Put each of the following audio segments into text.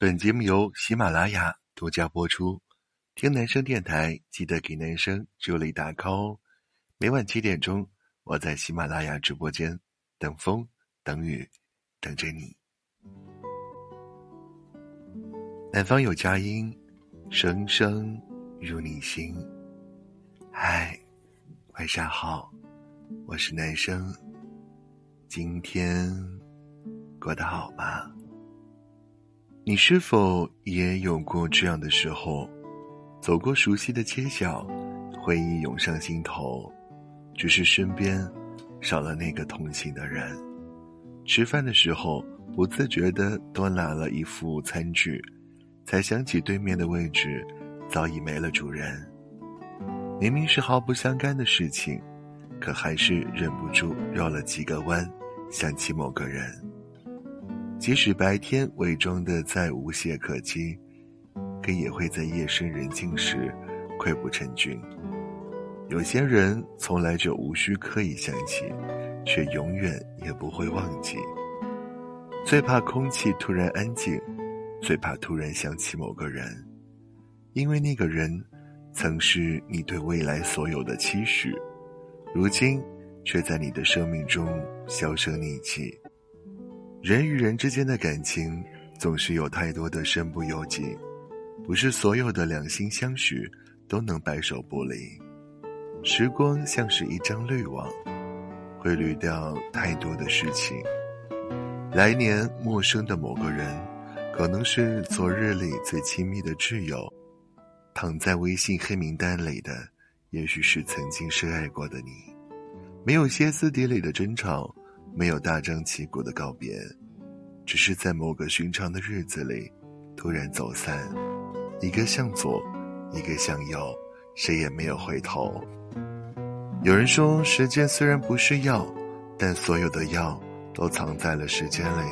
本节目由喜马拉雅独家播出。听男生电台，记得给男生助力打 call 哦。每晚七点钟，我在喜马拉雅直播间等风等雨，等着你。南方有佳音，声声入你心。嗨，晚上好，我是男生。今天过得好吗？你是否也有过这样的时候？走过熟悉的街角，回忆涌上心头，只是身边少了那个同行的人。吃饭的时候，不自觉地多拿了一副餐具，才想起对面的位置早已没了主人。明明是毫不相干的事情，可还是忍不住绕了几个弯，想起某个人。即使白天伪装的再无懈可击，可也会在夜深人静时溃不成军。有些人从来就无需刻意想起，却永远也不会忘记。最怕空气突然安静，最怕突然想起某个人，因为那个人曾是你对未来所有的期许，如今却在你的生命中销声匿迹。人与人之间的感情，总是有太多的身不由己，不是所有的两心相许都能白首不离。时光像是一张滤网，会滤掉太多的事情。来年陌生的某个人，可能是昨日里最亲密的挚友；躺在微信黑名单里的，也许是曾经深爱过的你。没有歇斯底里的争吵。没有大张旗鼓的告别，只是在某个寻常的日子里，突然走散，一个向左，一个向右，谁也没有回头。有人说，时间虽然不是药，但所有的药都藏在了时间里。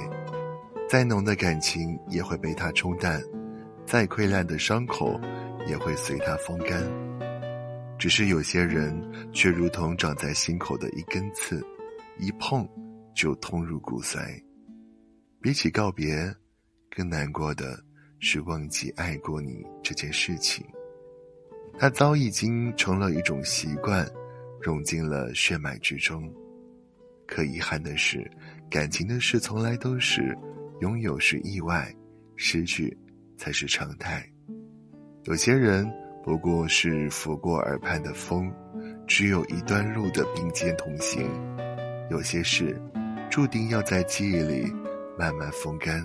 再浓的感情也会被它冲淡，再溃烂的伤口也会随它风干。只是有些人却如同长在心口的一根刺，一碰。就通入骨髓。比起告别，更难过的是忘记爱过你这件事情。它早已经成了一种习惯，融进了血脉之中。可遗憾的是，感情的事从来都是拥有是意外，失去才是常态。有些人不过是拂过耳畔的风，只有一段路的并肩同行。有些事。注定要在记忆里慢慢风干，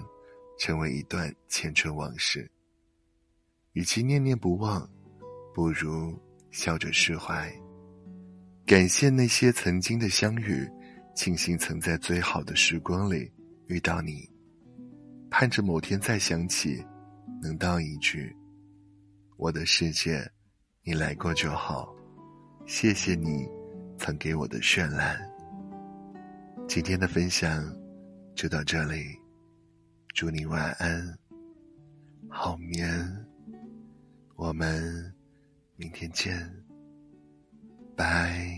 成为一段前尘往事。与其念念不忘，不如笑着释怀。感谢那些曾经的相遇，庆幸曾在最好的时光里遇到你。盼着某天再想起，能道一句：“我的世界，你来过就好。”谢谢你，曾给我的绚烂。今天的分享就到这里，祝你晚安，好眠，我们明天见，拜。